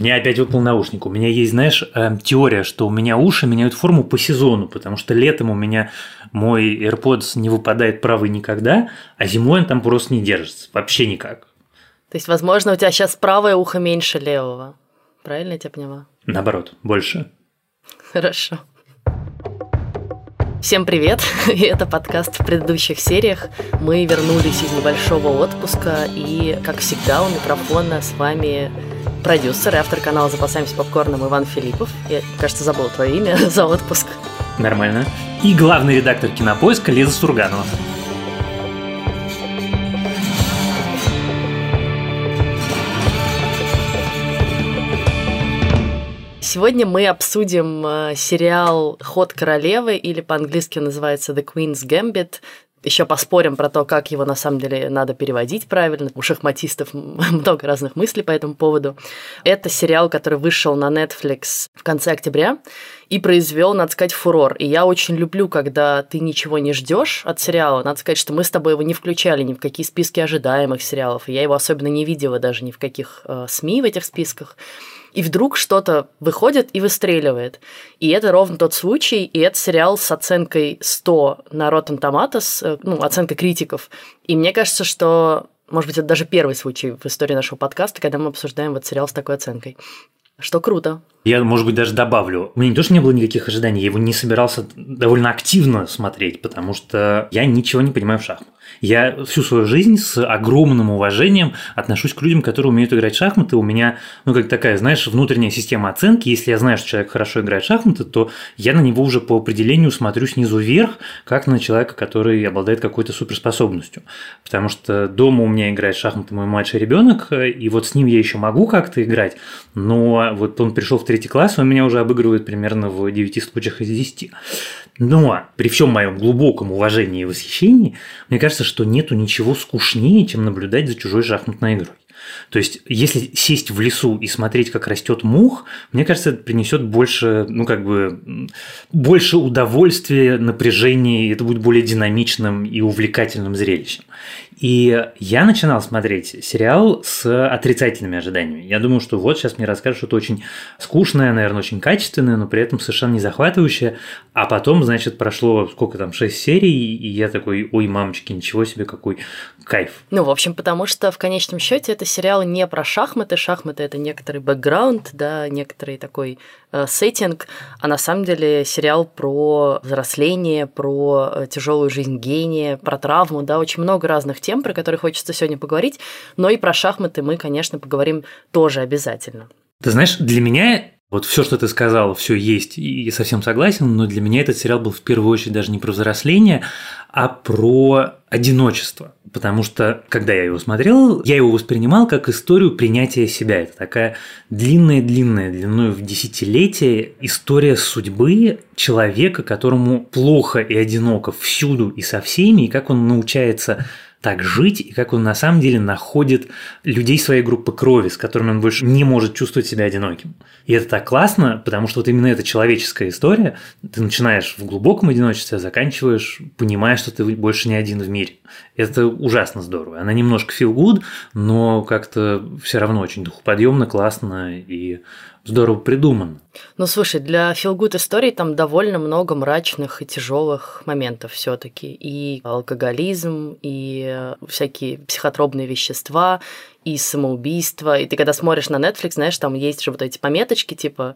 Мне опять выпал наушник. У меня есть, знаешь, э, теория, что у меня уши меняют форму по сезону, потому что летом у меня мой AirPods не выпадает правый никогда, а зимой он там просто не держится. Вообще никак. То есть, возможно, у тебя сейчас правое ухо меньше левого. Правильно я тебя поняла? Наоборот, больше. Хорошо. Всем привет! И это подкаст в предыдущих сериях. Мы вернулись из небольшого отпуска, и, как всегда, у микрофона с вами продюсер и автор канала «Запасаемся попкорном» Иван Филиппов. Я, кажется, забыл твое имя за отпуск. Нормально. И главный редактор «Кинопоиска» Лиза Сурганова. Сегодня мы обсудим э, сериал «Ход королевы» или по-английски называется «The Queen's Gambit», еще поспорим про то, как его на самом деле надо переводить правильно. У шахматистов много разных мыслей по этому поводу. Это сериал, который вышел на Netflix в конце октября и произвел, надо сказать, фурор. И я очень люблю, когда ты ничего не ждешь от сериала. Надо сказать, что мы с тобой его не включали ни в какие списки ожидаемых сериалов. И я его особенно не видела даже ни в каких э, СМИ в этих списках и вдруг что-то выходит и выстреливает. И это ровно тот случай, и это сериал с оценкой 100 на Rotten Tomatoes, э, ну, оценка критиков. И мне кажется, что, может быть, это даже первый случай в истории нашего подкаста, когда мы обсуждаем вот сериал с такой оценкой. Что круто. Я, может быть, даже добавлю. У меня не то, что не было никаких ожиданий, я его не собирался довольно активно смотреть, потому что я ничего не понимаю в шахматах. Я всю свою жизнь с огромным уважением отношусь к людям, которые умеют играть в шахматы. У меня, ну, как такая, знаешь, внутренняя система оценки. Если я знаю, что человек хорошо играет в шахматы, то я на него уже по определению смотрю снизу вверх, как на человека, который обладает какой-то суперспособностью. Потому что дома у меня играет в шахматы мой младший ребенок, и вот с ним я еще могу как-то играть, но вот он пришел в третий класс, он меня уже обыгрывает примерно в 9 случаях из 10. Но при всем моем глубоком уважении и восхищении, мне кажется, что нету ничего скучнее, чем наблюдать за чужой шахматной игрой. То есть, если сесть в лесу и смотреть, как растет мух, мне кажется, это принесет больше, ну, как бы, больше удовольствия, напряжения, и это будет более динамичным и увлекательным зрелищем. И я начинал смотреть сериал с отрицательными ожиданиями. Я думаю, что вот сейчас мне расскажут что-то очень скучное, наверное, очень качественное, но при этом совершенно не захватывающее. А потом, значит, прошло сколько там, шесть серий, и я такой, ой, мамочки, ничего себе, какой кайф. Ну, в общем, потому что в конечном счете это сериал не про шахматы. Шахматы это некоторый бэкграунд, да, некоторый такой э, сеттинг, а на самом деле сериал про взросление, про э, тяжелую жизнь гения, про травму, да, очень много разных тем тем, про которые хочется сегодня поговорить, но и про шахматы мы, конечно, поговорим тоже обязательно. Ты знаешь, для меня вот все, что ты сказал, все есть, и я совсем согласен, но для меня этот сериал был в первую очередь даже не про взросление, а про одиночество. Потому что, когда я его смотрел, я его воспринимал как историю принятия себя. Это такая длинная-длинная, длиной в десятилетие история судьбы человека, которому плохо и одиноко всюду и со всеми, и как он научается так жить, и как он на самом деле находит людей своей группы крови, с которыми он больше не может чувствовать себя одиноким. И это так классно, потому что вот именно эта человеческая история, ты начинаешь в глубоком одиночестве, а заканчиваешь, понимая, что ты больше не один в мире. Это ужасно здорово. Она немножко feel good, но как-то все равно очень духоподъемно, классно и здорово придуман. Ну, слушай, для Feel Good историй там довольно много мрачных и тяжелых моментов все таки И алкоголизм, и всякие психотропные вещества, и самоубийство. И ты когда смотришь на Netflix, знаешь, там есть же вот эти пометочки, типа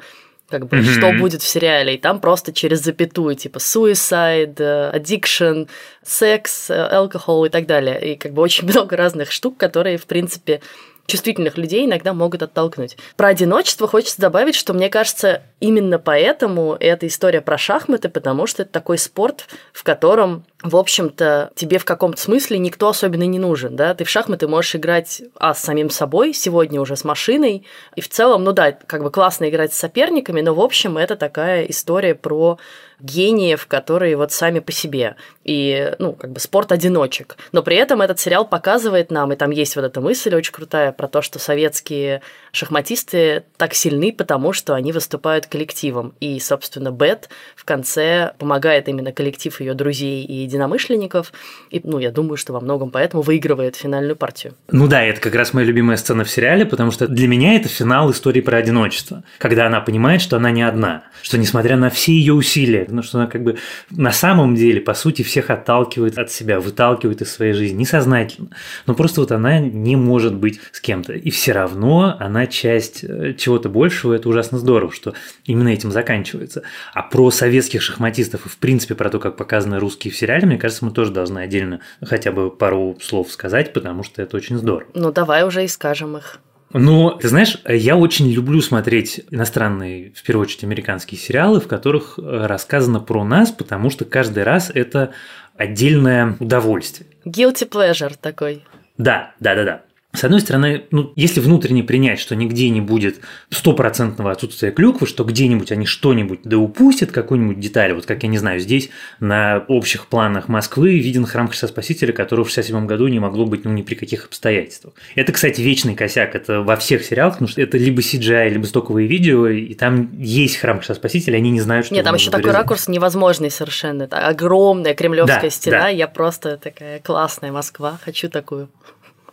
как бы, mm-hmm. что будет в сериале, и там просто через запятую, типа, suicide, addiction, секс, алкоголь и так далее. И как бы очень много разных штук, которые, в принципе, чувствительных людей иногда могут оттолкнуть. Про одиночество хочется добавить, что мне кажется, именно поэтому эта история про шахматы, потому что это такой спорт, в котором, в общем-то, тебе в каком-то смысле никто особенно не нужен, да, ты в шахматы можешь играть, а, с самим собой, сегодня уже с машиной, и в целом, ну да, как бы классно играть с соперниками, но, в общем, это такая история про гениев, которые вот сами по себе. И, ну, как бы спорт одиночек. Но при этом этот сериал показывает нам, и там есть вот эта мысль очень крутая про то, что советские шахматисты так сильны, потому что они выступают коллективом. И, собственно, Бет в конце помогает именно коллектив ее друзей и единомышленников. И, ну, я думаю, что во многом поэтому выигрывает финальную партию. Ну да, это как раз моя любимая сцена в сериале, потому что для меня это финал истории про одиночество. Когда она понимает, что она не одна, что несмотря на все ее усилия, ну, что она как бы на самом деле, по сути, всех отталкивает от себя, выталкивает из своей жизни, несознательно. Но просто вот она не может быть с кем-то. И все равно она часть э, чего-то большего, это ужасно здорово, что именно этим заканчивается. А про советских шахматистов и, в принципе, про то, как показаны русские в сериале, мне кажется, мы тоже должны отдельно хотя бы пару слов сказать, потому что это очень здорово. Ну, давай уже и скажем их. Ну, ты знаешь, я очень люблю смотреть иностранные, в первую очередь, американские сериалы, в которых э, рассказано про нас, потому что каждый раз это отдельное удовольствие. Guilty pleasure такой. Да, да, да, да. С одной стороны, ну, если внутренне принять, что нигде не будет стопроцентного отсутствия клюквы, что где-нибудь они что-нибудь да упустят, какую-нибудь деталь, вот как я не знаю, здесь на общих планах Москвы виден храм Христа Спасителя, которого в 67 году не могло быть ну ни при каких обстоятельствах. Это, кстати, вечный косяк, это во всех сериалах, потому что это либо CGI, либо стоковые видео, и там есть храм Христа Спасителя, они не знают, что Нет, там еще такой ракурс невозможный совершенно. Это огромная кремлевская да, стена, да. я просто такая классная Москва, хочу такую.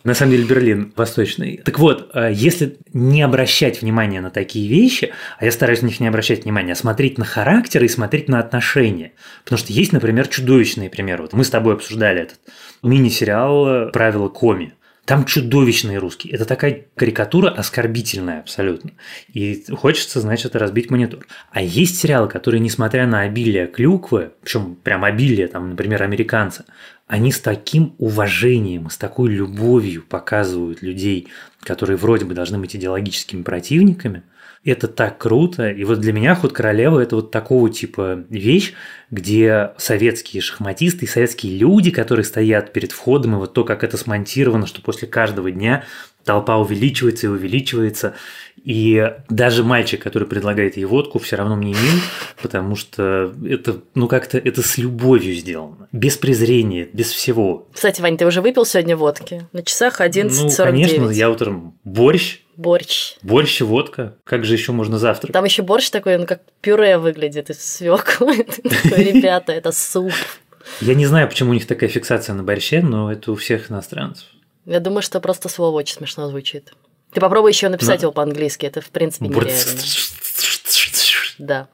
На самом деле Берлин восточный. Так вот, э, если не обращать внимания на такие вещи, а я стараюсь на них не обращать внимания, а смотреть на характер и смотреть на отношения. Потому что есть, например, чудовищные примеры. Вот мы с тобой обсуждали этот мини-сериал «Правила Коми». Там чудовищные русские. Это такая карикатура оскорбительная абсолютно. И хочется, значит, разбить монитор. А есть сериалы, которые, несмотря на обилие клюквы, причем прям обилие, там, например, американцы, они с таким уважением, с такой любовью показывают людей, которые вроде бы должны быть идеологическими противниками, это так круто. И вот для меня «Ход королевы» – это вот такого типа вещь, где советские шахматисты и советские люди, которые стоят перед входом, и вот то, как это смонтировано, что после каждого дня толпа увеличивается и увеличивается. И даже мальчик, который предлагает ей водку, все равно мне мил, потому что это, ну, как-то это с любовью сделано. Без презрения, без всего. Кстати, Вань, ты уже выпил сегодня водки? На часах 11.49. Ну, конечно, я утром борщ, Борщ. Борщ и водка. Как же еще можно завтрак? Там еще борщ такой, он как пюре выглядит из свеклы. Ребята, это суп. Я не знаю, почему у них такая фиксация на борще, но это у всех иностранцев. Я думаю, что просто слово очень смешно звучит. Ты попробуй еще написать но... его по-английски, это в принципе нереально. Да.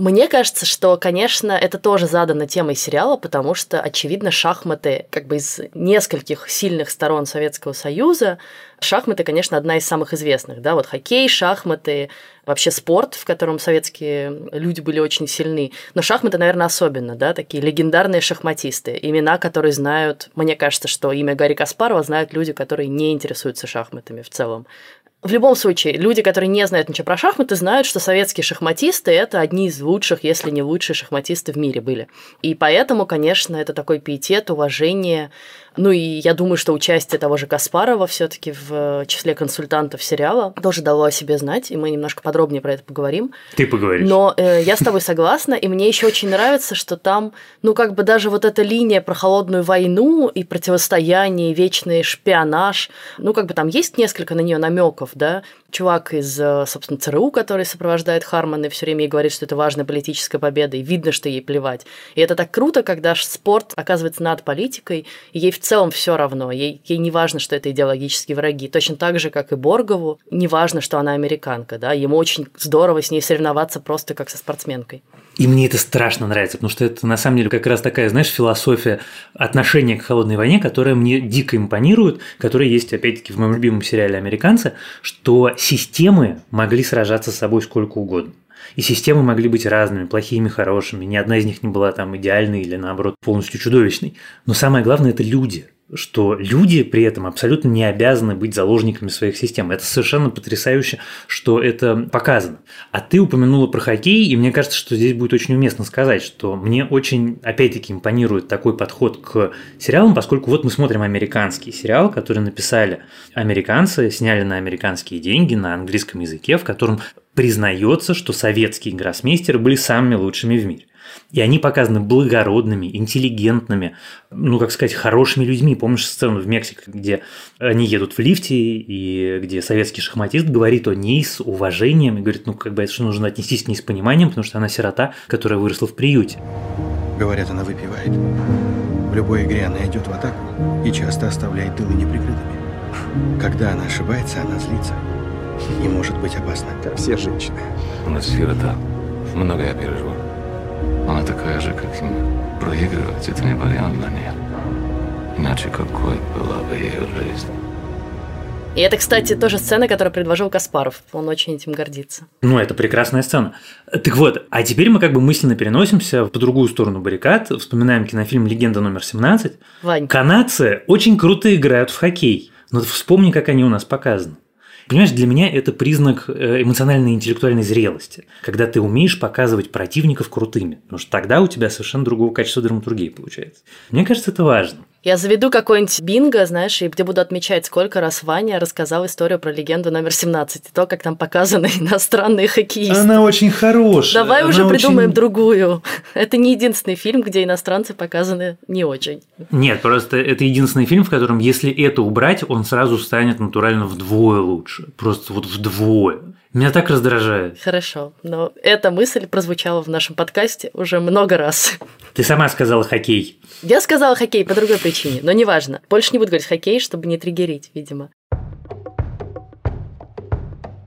Мне кажется, что, конечно, это тоже задано темой сериала, потому что, очевидно, шахматы, как бы из нескольких сильных сторон Советского Союза, шахматы, конечно, одна из самых известных, да, вот хоккей, шахматы, вообще спорт, в котором советские люди были очень сильны. Но шахматы, наверное, особенно, да, такие легендарные шахматисты, имена, которые знают, мне кажется, что имя Гарри Каспарова знают люди, которые не интересуются шахматами в целом. В любом случае, люди, которые не знают ничего про шахматы, знают, что советские шахматисты – это одни из лучших, если не лучшие шахматисты в мире были. И поэтому, конечно, это такой пиетет, уважение ну и я думаю, что участие того же Каспарова все-таки в числе консультантов сериала тоже дало о себе знать, и мы немножко подробнее про это поговорим. Ты поговоришь. Но э, я с тобой согласна, и мне еще очень нравится, что там, ну как бы даже вот эта линия про холодную войну и противостояние, вечный шпионаж, ну как бы там есть несколько на нее намеков, да, чувак из, э, собственно, ЦРУ, который сопровождает Харман и все время ей говорит, что это важная политическая победа, и видно, что ей плевать. И это так круто, когда спорт оказывается над политикой, и ей в целом все равно. Ей, ей не важно, что это идеологические враги. Точно так же, как и Боргову, не важно, что она американка. Да? Ему очень здорово с ней соревноваться просто как со спортсменкой. И мне это страшно нравится, потому что это на самом деле как раз такая, знаешь, философия отношения к холодной войне, которая мне дико импонирует, которая есть, опять-таки, в моем любимом сериале «Американцы», что системы могли сражаться с собой сколько угодно. И системы могли быть разными, плохими, хорошими. Ни одна из них не была там идеальной или, наоборот, полностью чудовищной. Но самое главное – это люди. Что люди при этом абсолютно не обязаны быть заложниками своих систем. Это совершенно потрясающе, что это показано. А ты упомянула про хоккей, и мне кажется, что здесь будет очень уместно сказать, что мне очень, опять-таки, импонирует такой подход к сериалам, поскольку вот мы смотрим американский сериал, который написали американцы, сняли на американские деньги на английском языке, в котором признается, что советские гроссмейстеры были самыми лучшими в мире. И они показаны благородными, интеллигентными, ну, как сказать, хорошими людьми. Помнишь сцену в Мексике, где они едут в лифте, и где советский шахматист говорит о ней с уважением, и говорит, ну, как бы это что нужно отнестись к ней с пониманием, потому что она сирота, которая выросла в приюте. Говорят, она выпивает. В любой игре она идет в атаку и часто оставляет тылы неприкрытыми. Когда она ошибается, она злится. И может быть опасна. Как все женщины. Она сирота. Много я переживу. Она такая же, как и мы. Проигрывать – это не вариант для нее. Иначе какой была бы ее жизнь? И это, кстати, тоже сцена, которую предложил Каспаров. Он очень этим гордится. Ну, это прекрасная сцена. Так вот, а теперь мы как бы мысленно переносимся по другую сторону баррикад, вспоминаем кинофильм «Легенда номер 17». Вань. Канадцы очень круто играют в хоккей. Но вспомни, как они у нас показаны. Понимаешь, для меня это признак э, эмоциональной и интеллектуальной зрелости, когда ты умеешь показывать противников крутыми, потому что тогда у тебя совершенно другого качества драматургии получается. Мне кажется, это важно. Я заведу какой-нибудь бинго, знаешь, и где буду отмечать, сколько раз Ваня рассказал историю про легенду номер 17, и то, как там показаны иностранные хоккеисты. Она очень хорошая. Давай Она уже придумаем очень... другую. Это не единственный фильм, где иностранцы показаны не очень. Нет, просто это единственный фильм, в котором, если это убрать, он сразу станет натурально вдвое лучше. Просто вот вдвое. Меня так раздражает. Хорошо, но эта мысль прозвучала в нашем подкасте уже много раз. Ты сама сказала хоккей. Я сказала хоккей по другой причине, но неважно. Больше не буду говорить хоккей, чтобы не триггерить, видимо.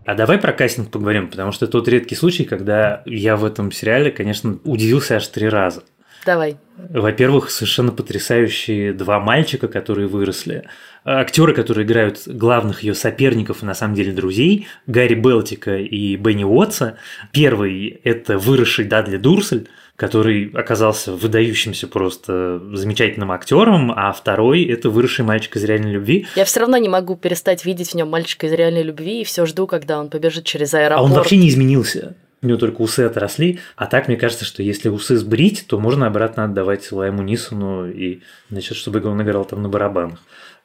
А давай про кастинг поговорим, потому что тот редкий случай, когда я в этом сериале, конечно, удивился аж три раза. Давай. Во-первых, совершенно потрясающие два мальчика, которые выросли. Актеры, которые играют главных ее соперников и на самом деле друзей, Гарри Белтика и Бенни Уотса. Первый – это выросший Дадли Дурсель, который оказался выдающимся просто замечательным актером, а второй – это выросший мальчик из реальной любви. Я все равно не могу перестать видеть в нем мальчика из реальной любви и все жду, когда он побежит через аэропорт. А он вообще не изменился. У него только усы отросли. А так, мне кажется, что если усы сбрить, то можно обратно отдавать Лайму Нисону и, значит, чтобы он играл там на барабанах.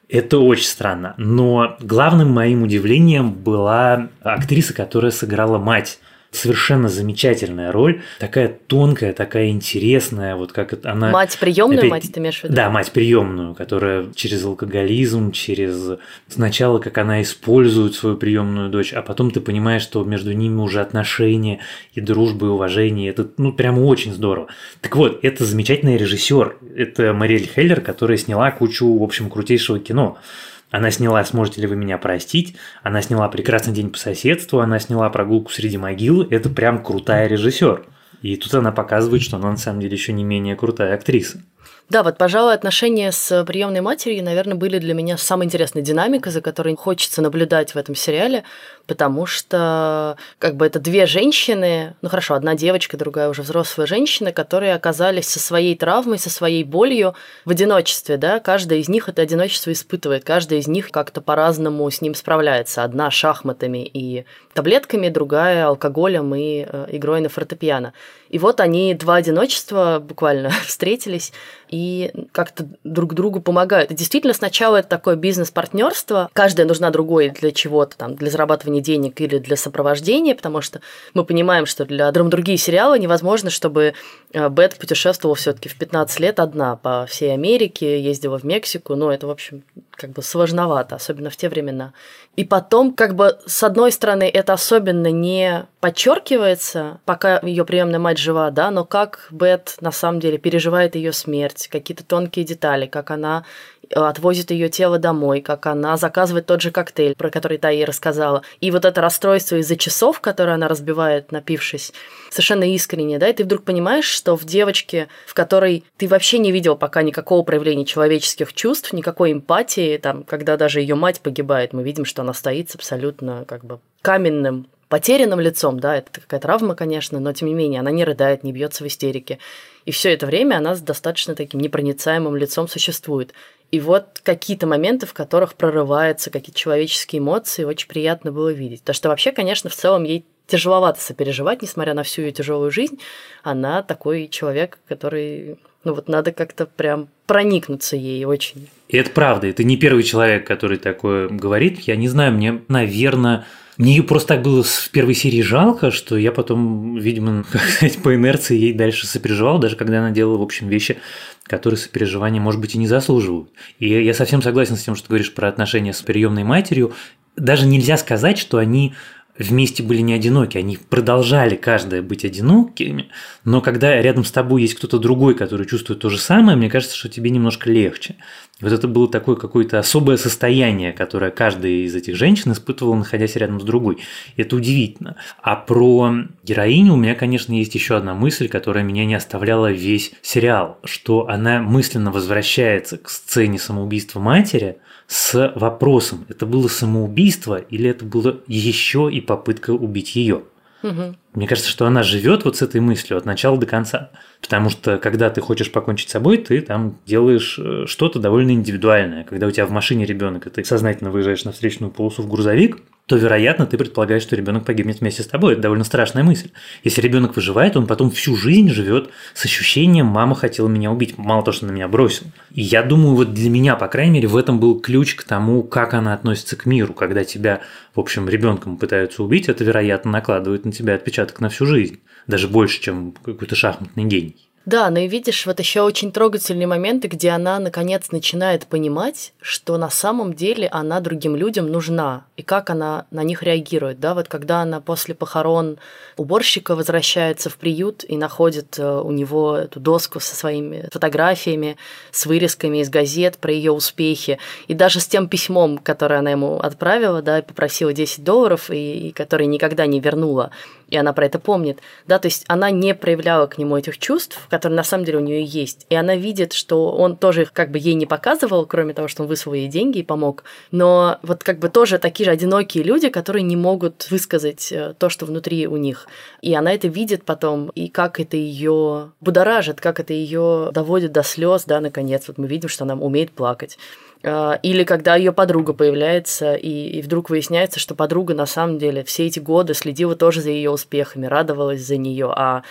Это очень странно. Но главным моим удивлением была актриса, которая сыграла мать совершенно замечательная роль, такая тонкая, такая интересная, вот как это она... Мать приемную, опять... мать ты имеешь в виду? Да, мать приемную, которая через алкоголизм, через сначала, как она использует свою приемную дочь, а потом ты понимаешь, что между ними уже отношения и дружба, и уважение, это, ну, прямо очень здорово. Так вот, это замечательный режиссер, это Мариэль Хеллер, которая сняла кучу, в общем, крутейшего кино. Она сняла «Сможете ли вы меня простить?», она сняла «Прекрасный день по соседству», она сняла «Прогулку среди могил». Это прям крутая режиссер. И тут она показывает, что она на самом деле еще не менее крутая актриса. Да, вот, пожалуй, отношения с приемной матерью, наверное, были для меня самой интересной динамикой, за которой хочется наблюдать в этом сериале, потому что как бы это две женщины, ну хорошо, одна девочка, другая уже взрослая женщина, которые оказались со своей травмой, со своей болью в одиночестве, да, каждая из них это одиночество испытывает, каждая из них как-то по-разному с ним справляется. Одна шахматами и таблетками, другая алкоголем и э, игрой на фортепиано. И вот они, два одиночества, буквально встретились и как-то друг другу помогают. И действительно, сначала это такое бизнес-партнерство. Каждая нужна другой для чего-то, там, для зарабатывания денег или для сопровождения, потому что мы понимаем, что для драматургии сериала невозможно, чтобы э, Бет путешествовала все таки в 15 лет одна по всей Америке, ездила в Мексику. Ну, это, в общем, как бы сложновато, особенно в те времена. И потом, как бы, с одной стороны, это особенно не подчеркивается, пока ее приемная мать жива, да, но как Бет на самом деле переживает ее смерть, какие-то тонкие детали, как она отвозит ее тело домой, как она заказывает тот же коктейль, про который та ей рассказала. И вот это расстройство из-за часов, которое она разбивает, напившись, совершенно искренне, да, и ты вдруг понимаешь, что в девочке, в которой ты вообще не видел пока никакого проявления человеческих чувств, никакой эмпатии, там, когда даже ее мать погибает, мы видим, что она стоит с абсолютно как бы каменным потерянным лицом, да, это какая-то травма, конечно, но тем не менее она не рыдает, не бьется в истерике. И все это время она с достаточно таким непроницаемым лицом существует. И вот какие-то моменты, в которых прорываются какие-то человеческие эмоции, очень приятно было видеть. Потому что вообще, конечно, в целом ей тяжеловато сопереживать, несмотря на всю ее тяжелую жизнь. Она такой человек, который, ну вот надо как-то прям проникнуться ей очень. И это правда, это не первый человек, который такое говорит. Я не знаю, мне, наверное, мне ее просто так было в первой серии жалко, что я потом, видимо, как сказать, по инерции ей дальше сопереживал, даже когда она делала, в общем, вещи, которые сопереживания, может быть, и не заслуживают. И я совсем согласен с тем, что ты говоришь про отношения с приемной матерью. Даже нельзя сказать, что они вместе были не одиноки, они продолжали каждая быть одинокими, но когда рядом с тобой есть кто-то другой, который чувствует то же самое, мне кажется, что тебе немножко легче. Вот это было такое какое-то особое состояние, которое каждая из этих женщин испытывала, находясь рядом с другой. И это удивительно. А про героиню у меня, конечно, есть еще одна мысль, которая меня не оставляла весь сериал, что она мысленно возвращается к сцене самоубийства матери – с вопросом, это было самоубийство или это было еще и попытка убить ее. Угу. Мне кажется, что она живет вот с этой мыслью от начала до конца. Потому что когда ты хочешь покончить с собой, ты там делаешь э, что-то довольно индивидуальное. Когда у тебя в машине ребенок, и ты сознательно выезжаешь на встречную полосу в грузовик, то, вероятно, ты предполагаешь, что ребенок погибнет вместе с тобой. Это довольно страшная мысль. Если ребенок выживает, он потом всю жизнь живет с ощущением «мама хотела меня убить», мало того, что на меня бросил. И я думаю, вот для меня, по крайней мере, в этом был ключ к тому, как она относится к миру. Когда тебя, в общем, ребенком пытаются убить, это, вероятно, накладывает на тебя отпечаток на всю жизнь. Даже больше, чем какой-то шахматный гений. Да, но и видишь, вот еще очень трогательные моменты, где она наконец начинает понимать, что на самом деле она другим людям нужна, и как она на них реагирует, да, вот когда она после похорон уборщика возвращается в приют и находит э, у него эту доску со своими фотографиями, с вырезками из газет про ее успехи, и даже с тем письмом, которое она ему отправила, да, и попросила 10 долларов, и, и который никогда не вернула, и она про это помнит, да, то есть она не проявляла к нему этих чувств, которые на самом деле у нее есть, и она видит, что он тоже их как бы ей не показывал, кроме того, что он высвоил ей деньги и помог, но вот как бы тоже такие же одинокие люди, которые не могут высказать э, то, что внутри у них, и она это видит потом, и как это ее будоражит, как это ее доводит до слез, да, наконец, вот мы видим, что она умеет плакать. А, или когда ее подруга появляется, и, и вдруг выясняется, что подруга на самом деле все эти годы следила тоже за ее успехами, радовалась за нее, а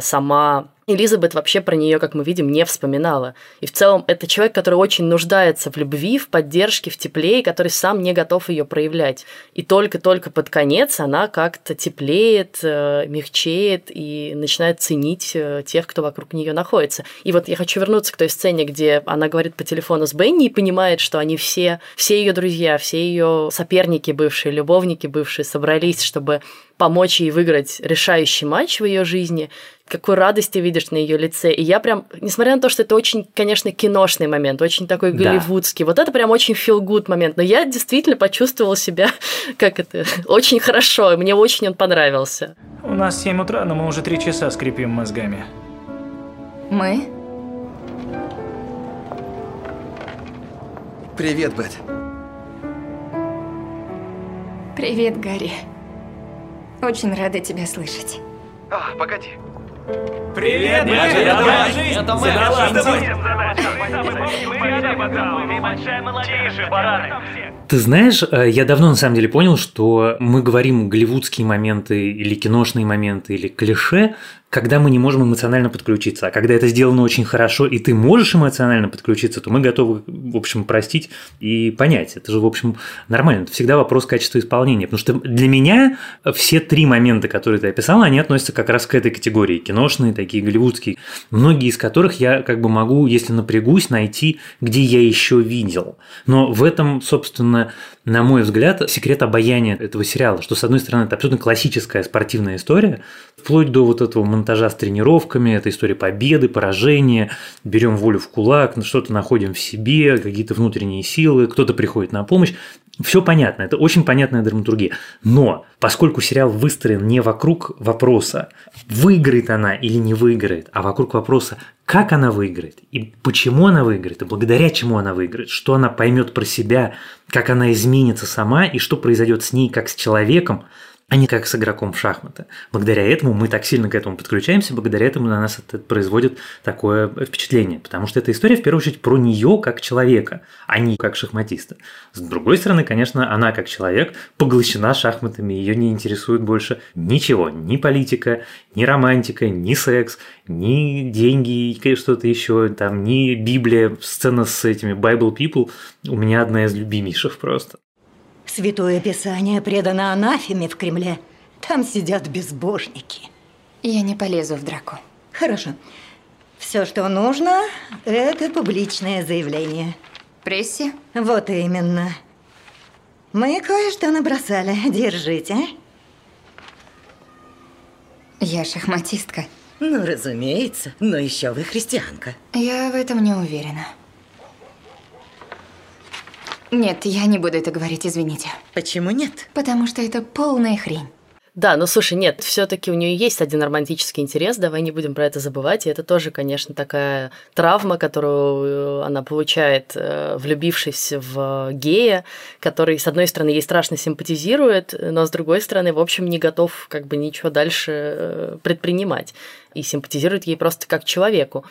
сама Элизабет вообще про нее, как мы видим, не вспоминала. И в целом это человек, который очень нуждается в любви, в поддержке, в тепле, и который сам не готов ее проявлять. И только-только под конец она как-то теплеет, э, мягчеет и начинает ценить э, тех, кто вокруг нее находится. И вот я хочу вернуться к той сцене, где она говорит по телефону с Бенни и понимает, что они все, все ее друзья, все ее соперники бывшие, любовники бывшие собрались, чтобы помочь ей выиграть решающий матч в ее жизни, какой радости видишь на ее лице. И я прям, несмотря на то, что это очень, конечно, киношный момент, очень такой голливудский, да. вот это прям очень feel good момент, но я действительно почувствовала себя, как это, очень хорошо, и мне очень он понравился. У нас 7 утра, но мы уже три часа скрипим мозгами. Мы? Привет, Бет. Привет, Гарри. Очень рада тебя слышать. А, погоди. Привет, Бэби! Это мы! Это мы! Тише, бараны! Ты знаешь, э, я давно на самом деле понял, что мы говорим голливудские моменты или киношные моменты или клише, когда мы не можем эмоционально подключиться. А когда это сделано очень хорошо, и ты можешь эмоционально подключиться, то мы готовы, в общем, простить и понять. Это же, в общем, нормально. Это всегда вопрос качества исполнения. Потому что для меня все три момента, которые ты описала, они относятся как раз к этой категории. Киношные, такие голливудские. Многие из которых я как бы могу, если напрягусь, найти, где я еще видел. Но в этом, собственно, на мой взгляд, секрет обаяния этого сериала, что, с одной стороны, это абсолютно классическая спортивная история, вплоть до вот этого монтажа с тренировками, это история победы, поражения, берем волю в кулак, что-то находим в себе, какие-то внутренние силы, кто-то приходит на помощь. Все понятно, это очень понятная драматургия. Но поскольку сериал выстроен не вокруг вопроса, выиграет она или не выиграет, а вокруг вопроса, как она выиграет, и почему она выиграет, и благодаря чему она выиграет, что она поймет про себя, как она изменится сама, и что произойдет с ней как с человеком, а не как с игроком в шахматы. Благодаря этому мы так сильно к этому подключаемся, благодаря этому на нас это производит такое впечатление, потому что эта история в первую очередь про нее как человека, а не как шахматиста. С другой стороны, конечно, она как человек поглощена шахматами, ее не интересует больше ничего, ни политика, ни романтика, ни секс, ни деньги, что-то еще, там, ни Библия, сцена с этими Bible People у меня одна из любимейших просто. Святое Писание предано анафеме в Кремле. Там сидят безбожники. Я не полезу в драку. Хорошо. Все, что нужно, это публичное заявление. Прессе? Вот именно. Мы кое-что набросали. Держите. Я шахматистка. Ну, разумеется, но еще вы христианка. Я в этом не уверена. Нет, я не буду это говорить, извините. Почему нет? Потому что это полная хрень. Да, ну слушай, нет, все-таки у нее есть один романтический интерес, давай не будем про это забывать. И это тоже, конечно, такая травма, которую она получает, э, влюбившись в гея, который, с одной стороны, ей страшно симпатизирует, но с другой стороны, в общем, не готов как бы ничего дальше э, предпринимать. И симпатизирует ей просто как человеку.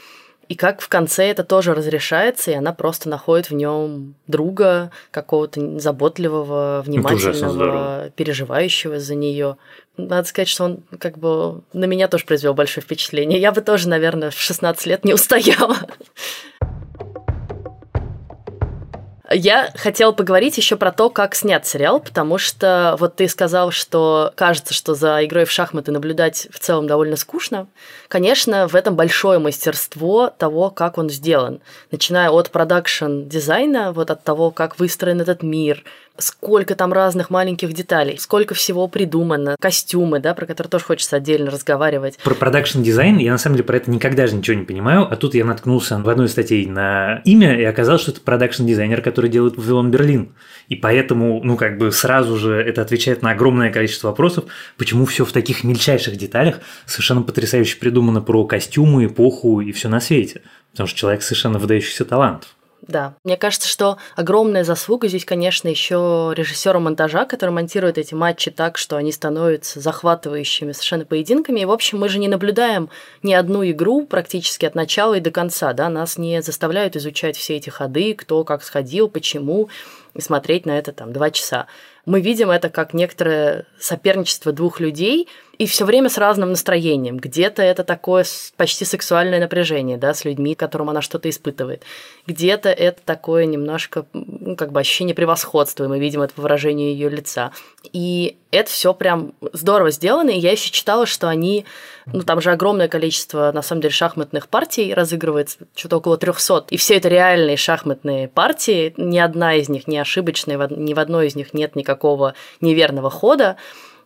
И как в конце это тоже разрешается, и она просто находит в нем друга, какого-то заботливого, внимательного, переживающего за нее. Надо сказать, что он как бы на меня тоже произвел большое впечатление. Я бы тоже, наверное, в 16 лет не устояла. Я хотела поговорить еще про то, как снят сериал, потому что вот ты сказал, что кажется, что за игрой в шахматы наблюдать в целом довольно скучно. Конечно, в этом большое мастерство того, как он сделан. Начиная от продакшн-дизайна, вот от того, как выстроен этот мир, сколько там разных маленьких деталей, сколько всего придумано, костюмы, да, про которые тоже хочется отдельно разговаривать. Про продакшн дизайн я на самом деле про это никогда же ничего не понимаю, а тут я наткнулся в одной статье на имя, и оказалось, что это продакшн дизайнер, который делает Вавилон Берлин. И поэтому, ну, как бы сразу же это отвечает на огромное количество вопросов, почему все в таких мельчайших деталях совершенно потрясающе придумано про костюмы, эпоху и все на свете. Потому что человек совершенно выдающийся талант. Да, мне кажется, что огромная заслуга здесь, конечно, еще режиссера монтажа, который монтирует эти матчи так, что они становятся захватывающими совершенно поединками. И, в общем, мы же не наблюдаем ни одну игру практически от начала и до конца, да, нас не заставляют изучать все эти ходы, кто как сходил, почему, и смотреть на это там два часа. Мы видим это как некоторое соперничество двух людей – и все время с разным настроением. Где-то это такое почти сексуальное напряжение, да, с людьми, которым она что-то испытывает. Где-то это такое немножко, ну, как бы ощущение превосходства, и мы видим это по выражению ее лица. И это все прям здорово сделано, и я еще читала, что они, ну там же огромное количество, на самом деле, шахматных партий разыгрывается, что-то около 300, и все это реальные шахматные партии, ни одна из них не ошибочная, ни в одной из них нет никакого неверного хода,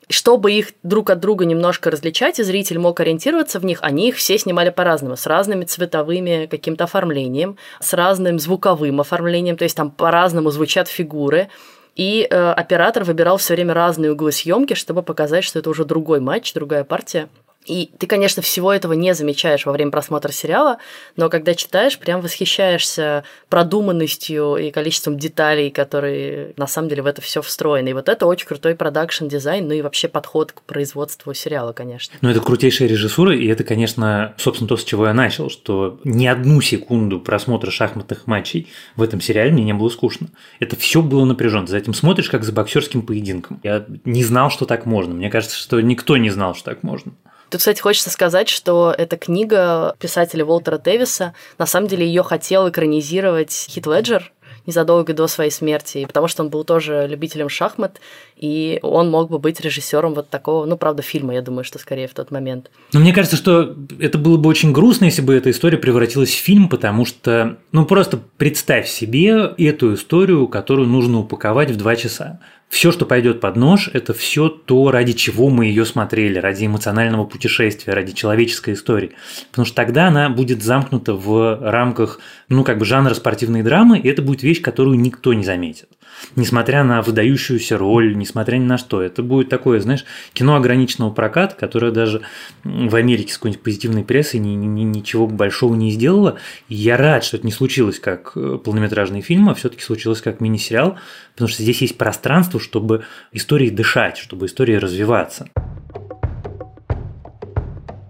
чтобы их друг от друга немножко различать, и зритель мог ориентироваться в них, они их все снимали по-разному, с разными цветовыми каким-то оформлением, с разным звуковым оформлением, то есть там по-разному звучат фигуры. И э, оператор выбирал все время разные углы съемки, чтобы показать, что это уже другой матч, другая партия. И ты, конечно, всего этого не замечаешь во время просмотра сериала, но когда читаешь, прям восхищаешься продуманностью и количеством деталей, которые на самом деле в это все встроены. И вот это очень крутой продакшн дизайн, ну и вообще подход к производству сериала, конечно. Ну, это крутейшая режиссура, и это, конечно, собственно, то, с чего я начал, что ни одну секунду просмотра шахматных матчей в этом сериале мне не было скучно. Это все было напряженно. За этим смотришь, как за боксерским поединком. Я не знал, что так можно. Мне кажется, что никто не знал, что так можно. Тут, кстати, хочется сказать, что эта книга писателя Уолтера Тевиса, на самом деле ее хотел экранизировать Хит Леджер, незадолго до своей смерти, потому что он был тоже любителем шахмат, и он мог бы быть режиссером вот такого, ну, правда, фильма, я думаю, что скорее в тот момент. Но мне кажется, что это было бы очень грустно, если бы эта история превратилась в фильм, потому что, ну, просто представь себе эту историю, которую нужно упаковать в два часа все, что пойдет под нож, это все то, ради чего мы ее смотрели, ради эмоционального путешествия, ради человеческой истории. Потому что тогда она будет замкнута в рамках, ну, как бы жанра спортивной драмы, и это будет вещь, которую никто не заметит. Несмотря на выдающуюся роль, несмотря ни на что. Это будет такое, знаешь, кино ограниченного проката, которое даже в Америке с какой-нибудь позитивной прессой ни, ни, ничего большого не сделало. И я рад, что это не случилось как э, полнометражный фильм, а все-таки случилось как мини-сериал, потому что здесь есть пространство, чтобы истории дышать, чтобы истории развиваться.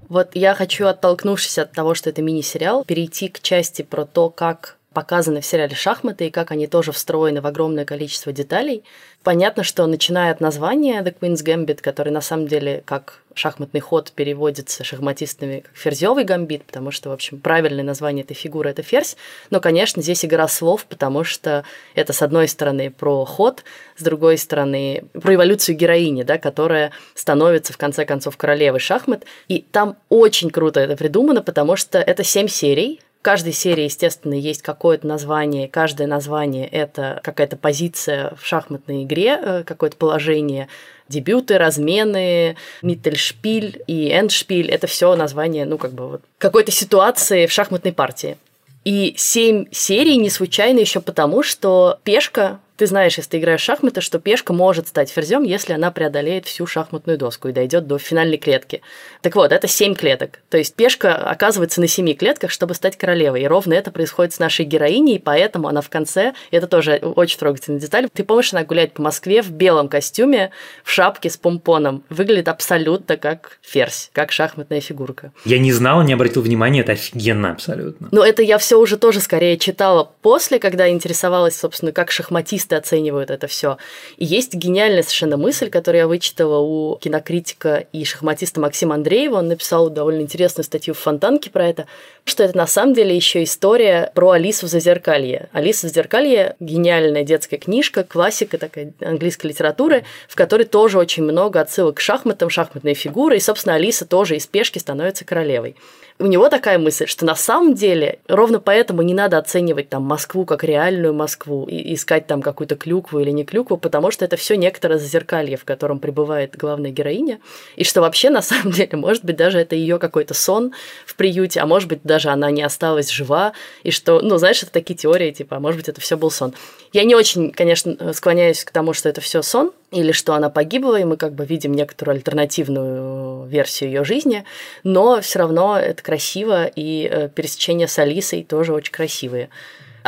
Вот я хочу, оттолкнувшись от того, что это мини-сериал, перейти к части про то, как показаны в сериале шахматы и как они тоже встроены в огромное количество деталей. Понятно, что начиная от названия The Queen's Gambit, который на самом деле как шахматный ход переводится шахматистами как ферзевый гамбит, потому что, в общем, правильное название этой фигуры – это ферзь. Но, конечно, здесь игра слов, потому что это, с одной стороны, про ход, с другой стороны, про эволюцию героини, да, которая становится, в конце концов, королевой шахмат. И там очень круто это придумано, потому что это семь серий, каждой серии, естественно, есть какое-то название. Каждое название – это какая-то позиция в шахматной игре, э, какое-то положение. Дебюты, размены, миттельшпиль и эндшпиль – это все название, ну, как бы вот какой-то ситуации в шахматной партии. И семь серий не случайно еще потому, что пешка ты знаешь, если ты играешь в шахматы, что пешка может стать ферзем, если она преодолеет всю шахматную доску и дойдет до финальной клетки. Так вот, это семь клеток. То есть пешка оказывается на семи клетках, чтобы стать королевой. И ровно это происходит с нашей героиней, и поэтому она в конце, и это тоже очень трогательная деталь, ты помнишь, она гуляет по Москве в белом костюме, в шапке с помпоном. Выглядит абсолютно как ферзь, как шахматная фигурка. Я не знала, не обратил внимания, это офигенно абсолютно. Но это я все уже тоже скорее читала после, когда интересовалась, собственно, как шахматист журналисты оценивают это все. И есть гениальная совершенно мысль, которую я вычитала у кинокритика и шахматиста Максима Андреева. Он написал довольно интересную статью в Фонтанке про это, что это на самом деле еще история про Алису в Зазеркалье. Алиса в Зазеркалье – гениальная детская книжка, классика такая английской литературы, в которой тоже очень много отсылок к шахматам, шахматные фигуры, и, собственно, Алиса тоже из пешки становится королевой у него такая мысль, что на самом деле ровно поэтому не надо оценивать там Москву как реальную Москву и искать там какую-то клюкву или не клюкву, потому что это все некоторое зазеркалье, в котором пребывает главная героиня, и что вообще на самом деле, может быть, даже это ее какой-то сон в приюте, а может быть, даже она не осталась жива, и что, ну, знаешь, это такие теории, типа, а может быть, это все был сон. Я не очень, конечно, склоняюсь к тому, что это все сон, или что она погибла, и мы как бы видим некоторую альтернативную версию ее жизни, но все равно это красиво, и э, пересечения с Алисой тоже очень красивые.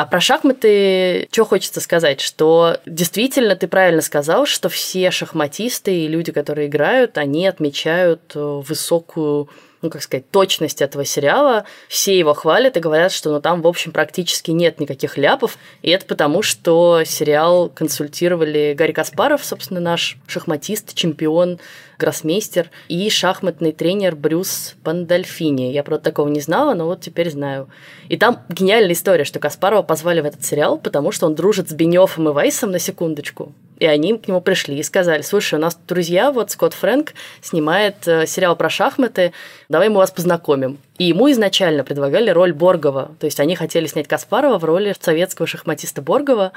А про шахматы что хочется сказать, что действительно ты правильно сказал, что все шахматисты и люди, которые играют, они отмечают э, высокую ну, как сказать, точность этого сериала. Все его хвалят и говорят, что ну, там, в общем, практически нет никаких ляпов. И это потому, что сериал консультировали Гарри Каспаров, собственно, наш шахматист, чемпион гроссмейстер и шахматный тренер Брюс Пандальфини. Я, правда, такого не знала, но вот теперь знаю. И там гениальная история, что Каспарова позвали в этот сериал, потому что он дружит с Бенёфом и Вайсом на секундочку. И они к нему пришли и сказали, слушай, у нас друзья, вот Скотт Фрэнк снимает э, сериал про шахматы, давай мы вас познакомим. И ему изначально предлагали роль Боргова. То есть они хотели снять Каспарова в роли советского шахматиста Боргова.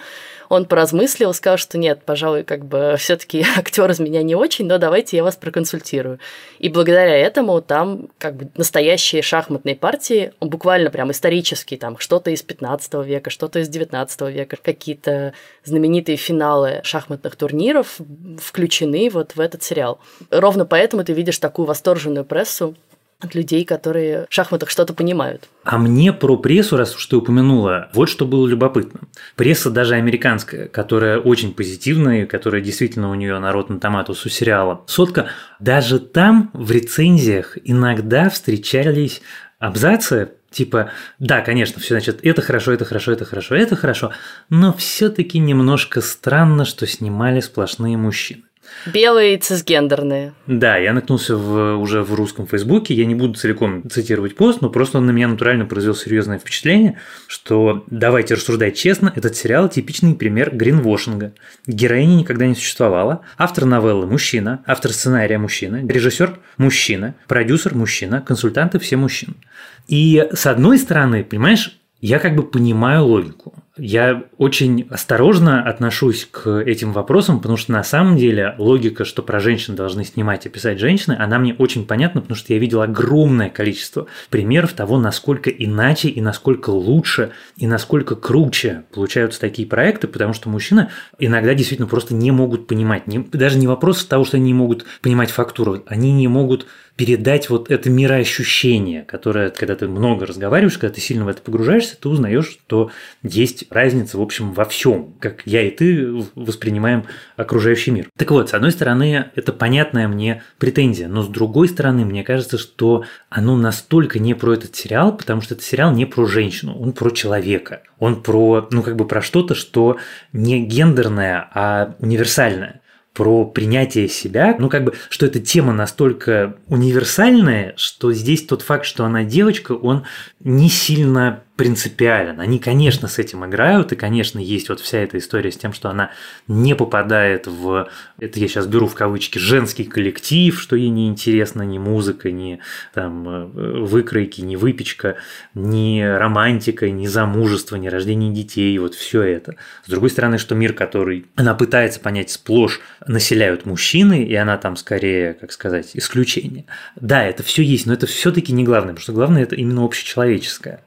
Он поразмыслил, сказал, что нет, пожалуй, как бы все таки актер из меня не очень, но давайте я вас проконсультирую. И благодаря этому там как бы настоящие шахматные партии, буквально прям исторические, там что-то из 15 века, что-то из 19 века, какие-то знаменитые финалы шахматных турниров включены вот в этот сериал. Ровно поэтому ты видишь такую восторженную прессу от людей, которые в шахматах что-то понимают. А мне про прессу, раз уж ты упомянула, вот что было любопытно. Пресса даже американская, которая очень позитивная, которая действительно у нее народ на томатус у сериала «Сотка», даже там в рецензиях иногда встречались абзацы, типа, да, конечно, все значит, это хорошо, это хорошо, это хорошо, это хорошо, но все-таки немножко странно, что снимали сплошные мужчины. Белые цисгендерные. Да, я наткнулся в, уже в русском фейсбуке, я не буду целиком цитировать пост, но просто он на меня натурально произвел серьезное впечатление, что давайте рассуждать честно, этот сериал типичный пример гринвошинга. Героини никогда не существовало, автор новеллы – мужчина, автор сценария – мужчина, режиссер – мужчина, продюсер – мужчина, консультанты – все мужчины. И с одной стороны, понимаешь, я как бы понимаю логику. Я очень осторожно отношусь к этим вопросам, потому что на самом деле логика, что про женщин должны снимать и писать женщины, она мне очень понятна, потому что я видел огромное количество примеров того, насколько иначе и насколько лучше и насколько круче получаются такие проекты, потому что мужчины иногда действительно просто не могут понимать. Не, даже не вопрос того, что они не могут понимать фактуру, они не могут передать вот это мироощущение, которое, когда ты много разговариваешь, когда ты сильно в это погружаешься, ты узнаешь, что есть разница, в общем, во всем, как я и ты воспринимаем окружающий мир. Так вот, с одной стороны, это понятная мне претензия, но с другой стороны, мне кажется, что оно настолько не про этот сериал, потому что этот сериал не про женщину, он про человека. Он про, ну, как бы про что-то, что не гендерное, а универсальное про принятие себя, ну как бы, что эта тема настолько универсальная, что здесь тот факт, что она девочка, он не сильно принципиален. Они, конечно, с этим играют, и, конечно, есть вот вся эта история с тем, что она не попадает в, это я сейчас беру в кавычки, женский коллектив, что ей не интересно ни музыка, ни там э, выкройки, ни выпечка, ни романтика, ни замужество, ни рождение детей, вот все это. С другой стороны, что мир, который она пытается понять сплошь, населяют мужчины, и она там скорее, как сказать, исключение. Да, это все есть, но это все-таки не главное, потому что главное это именно общечеловеческое.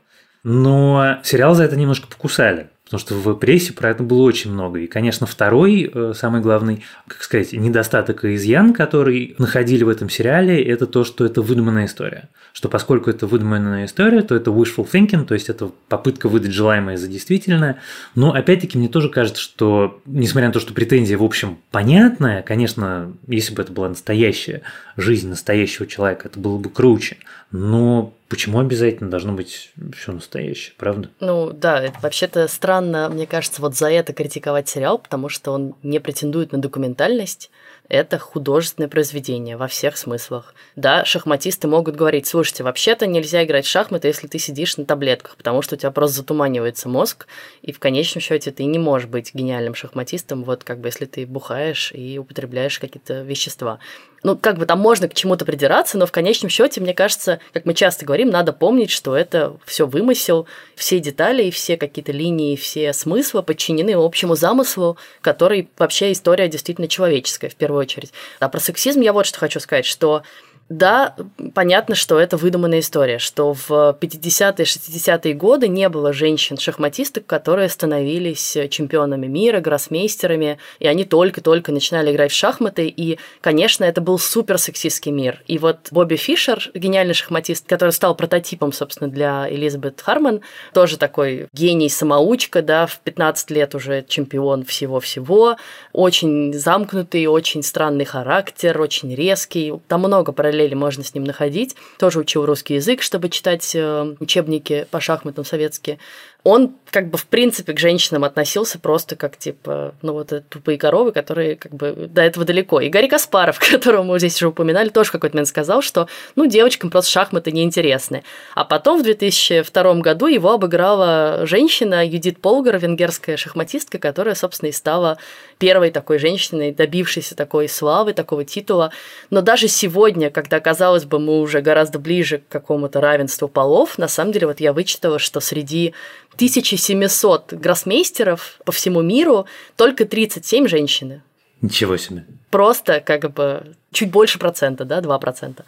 Но сериал за это немножко покусали. Потому что в прессе про это было очень много. И, конечно, второй, э, самый главный, как сказать, недостаток и изъян, который находили в этом сериале, это то, что это выдуманная история. Что поскольку это выдуманная история, то это wishful thinking, то есть это попытка выдать желаемое за действительное. Но, опять-таки, мне тоже кажется, что, несмотря на то, что претензия, в общем, понятная, конечно, если бы это была настоящая жизнь настоящего человека, это было бы круче. Но Почему обязательно должно быть все настоящее, правда? Ну да, вообще-то странно, мне кажется, вот за это критиковать сериал, потому что он не претендует на документальность. Это художественное произведение во всех смыслах. Да, шахматисты могут говорить, слушайте, вообще-то нельзя играть в шахматы, если ты сидишь на таблетках, потому что у тебя просто затуманивается мозг, и в конечном счете ты не можешь быть гениальным шахматистом, вот как бы если ты бухаешь и употребляешь какие-то вещества ну, как бы там можно к чему-то придираться, но в конечном счете, мне кажется, как мы часто говорим, надо помнить, что это все вымысел, все детали и все какие-то линии, все смыслы подчинены общему замыслу, который вообще история действительно человеческая в первую очередь. А про сексизм я вот что хочу сказать, что да, понятно, что это выдуманная история, что в 50-е, 60-е годы не было женщин-шахматисток, которые становились чемпионами мира, гроссмейстерами, и они только-только начинали играть в шахматы, и, конечно, это был супер сексистский мир. И вот Бобби Фишер, гениальный шахматист, который стал прототипом, собственно, для Элизабет Харман, тоже такой гений-самоучка, да, в 15 лет уже чемпион всего-всего, очень замкнутый, очень странный характер, очень резкий, там много параллелей параллели можно с ним находить. Тоже учил русский язык, чтобы читать э, учебники по шахматам советские он как бы в принципе к женщинам относился просто как типа, ну вот тупые коровы, которые как бы до этого далеко. И Гарри Каспаров, которого мы здесь уже упоминали, тоже какой-то момент сказал, что ну девочкам просто шахматы неинтересны. А потом в 2002 году его обыграла женщина Юдит Полгар, венгерская шахматистка, которая, собственно, и стала первой такой женщиной, добившейся такой славы, такого титула. Но даже сегодня, когда, казалось бы, мы уже гораздо ближе к какому-то равенству полов, на самом деле вот я вычитала, что среди 1700 гроссмейстеров по всему миру только 37 женщины. Ничего себе. Просто как бы чуть больше процента, да, 2%.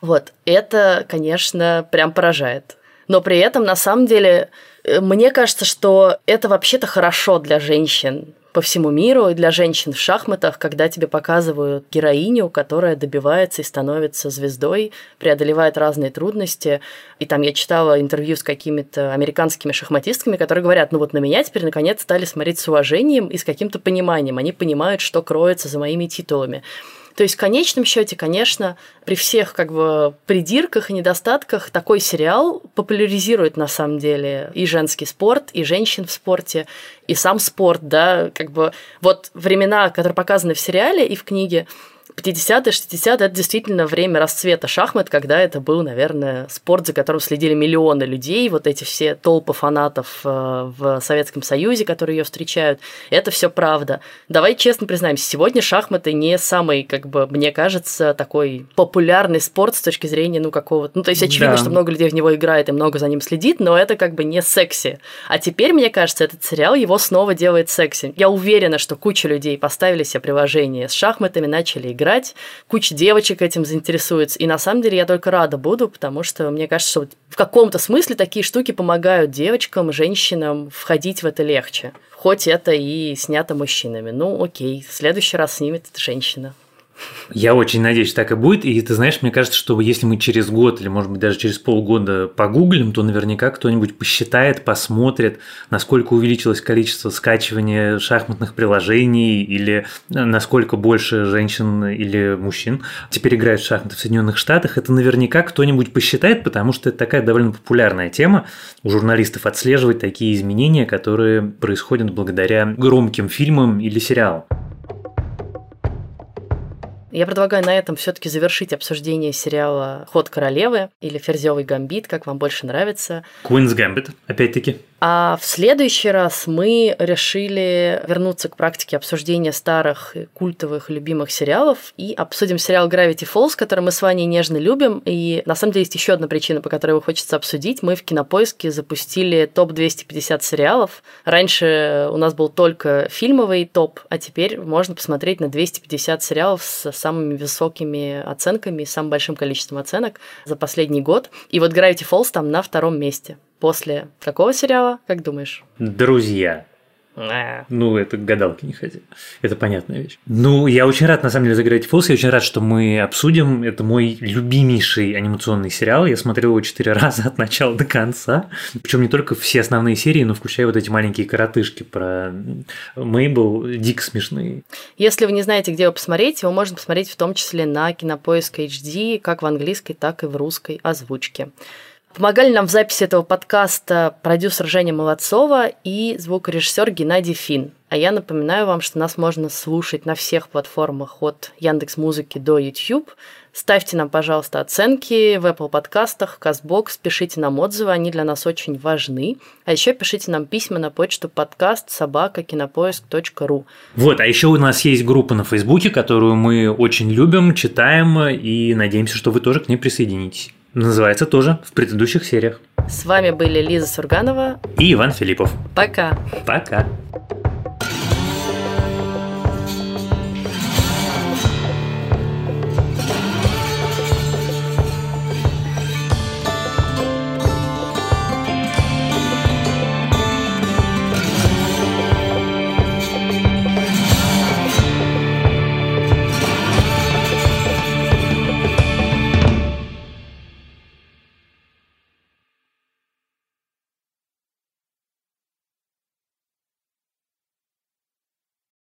Вот, это, конечно, прям поражает. Но при этом, на самом деле, э, мне кажется, что это вообще-то хорошо для женщин, по всему миру и для женщин в шахматах, когда тебе показывают героиню, которая добивается и становится звездой, преодолевает разные трудности. И там я читала интервью с какими-то американскими шахматистками, которые говорят, ну вот на меня теперь наконец стали смотреть с уважением и с каким-то пониманием. Они понимают, что кроется за моими титулами. То есть в конечном счете, конечно, при всех как бы придирках и недостатках такой сериал популяризирует на самом деле и женский спорт, и женщин в спорте, и сам спорт, да, как бы. Вот времена, которые показаны в сериале и в книге, 50-е, 60-е – это действительно время расцвета шахмат, когда это был, наверное, спорт, за которым следили миллионы людей, вот эти все толпы фанатов э, в Советском Союзе, которые ее встречают. Это все правда. Давай честно признаемся, сегодня шахматы не самый, как бы, мне кажется, такой популярный спорт с точки зрения, ну, какого-то... Ну, то есть очевидно, да. что много людей в него играет и много за ним следит, но это как бы не секси. А теперь, мне кажется, этот сериал его снова делает секси. Я уверена, что куча людей поставили себе приложение с шахматами, начали играть, куча девочек этим заинтересуется. И на самом деле я только рада буду, потому что мне кажется, что в каком-то смысле такие штуки помогают девочкам, женщинам входить в это легче. Хоть это и снято мужчинами. Ну, окей, в следующий раз снимет женщина. Я очень надеюсь, что так и будет. И ты знаешь, мне кажется, что если мы через год или, может быть, даже через полгода погуглим, то наверняка кто-нибудь посчитает, посмотрит, насколько увеличилось количество скачивания шахматных приложений или насколько больше женщин или мужчин теперь играют в шахматы в Соединенных Штатах. Это наверняка кто-нибудь посчитает, потому что это такая довольно популярная тема у журналистов отслеживать такие изменения, которые происходят благодаря громким фильмам или сериалам. Я предлагаю на этом все-таки завершить обсуждение сериала Ход королевы или Ферзевый гамбит, как вам больше нравится. Queen's Gambit, опять-таки. А в следующий раз мы решили вернуться к практике обсуждения старых культовых любимых сериалов и обсудим сериал Gravity Falls, который мы с вами нежно любим. И на самом деле есть еще одна причина, по которой его хочется обсудить. Мы в Кинопоиске запустили топ-250 сериалов. Раньше у нас был только фильмовый топ, а теперь можно посмотреть на 250 сериалов с самыми высокими оценками, самым большим количеством оценок за последний год. И вот Gravity Falls там на втором месте. После какого сериала, как думаешь? Друзья. А. Ну, это гадалки не ходи. Это понятная вещь. Ну, я очень рад, на самом деле, за Gravity Falls. Я очень рад, что мы обсудим. Это мой любимейший анимационный сериал. Я смотрел его четыре раза от начала до конца. Причем не только все основные серии, но включая вот эти маленькие коротышки про Мейбл, дико смешные. Если вы не знаете, где его посмотреть, его можно посмотреть в том числе на Кинопоиск HD, как в английской, так и в русской озвучке. Помогали нам в записи этого подкаста продюсер Женя Молодцова и звукорежиссер Геннадий Фин. А я напоминаю вам, что нас можно слушать на всех платформах от Яндекс Музыки до YouTube. Ставьте нам, пожалуйста, оценки в Apple подкастах, CastBox, пишите нам отзывы, они для нас очень важны. А еще пишите нам письма на почту подкаст собака кинопоиск.ру. Вот, а еще у нас есть группа на Фейсбуке, которую мы очень любим, читаем и надеемся, что вы тоже к ней присоединитесь. Называется тоже в предыдущих сериях. С вами были Лиза Сурганова и Иван Филиппов. Пока. Пока.